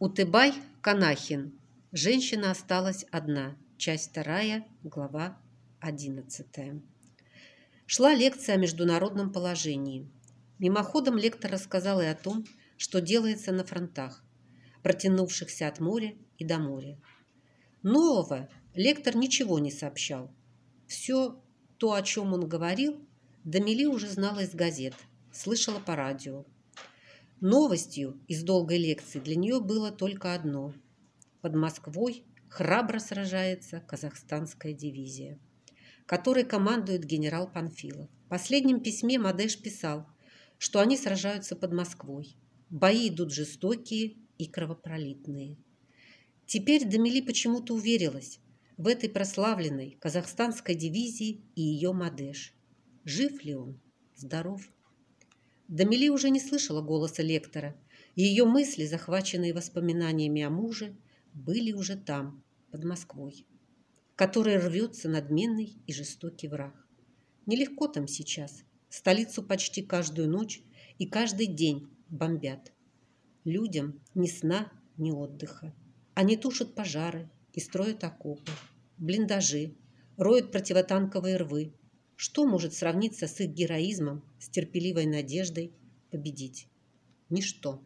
Утыбай Канахин. Женщина осталась одна. Часть вторая, глава одиннадцатая. Шла лекция о международном положении. Мимоходом лектор рассказал и о том, что делается на фронтах, протянувшихся от моря и до моря. Нового лектор ничего не сообщал. Все то, о чем он говорил, Дамили уже знала из газет, слышала по радио. Новостью из долгой лекции для нее было только одно. Под Москвой храбро сражается казахстанская дивизия, которой командует генерал Панфилов. В последнем письме Мадеш писал, что они сражаются под Москвой. Бои идут жестокие и кровопролитные. Теперь Дамили почему-то уверилась в этой прославленной казахстанской дивизии и ее Мадеш. Жив ли он? Здоров? Дамили уже не слышала голоса лектора. Ее мысли, захваченные воспоминаниями о муже, были уже там, под Москвой, который рвется надменный и жестокий враг. Нелегко там сейчас. Столицу почти каждую ночь и каждый день бомбят. Людям ни сна, ни отдыха. Они тушат пожары и строят окопы, блиндажи, роют противотанковые рвы, что может сравниться с их героизмом, с терпеливой надеждой победить? Ничто.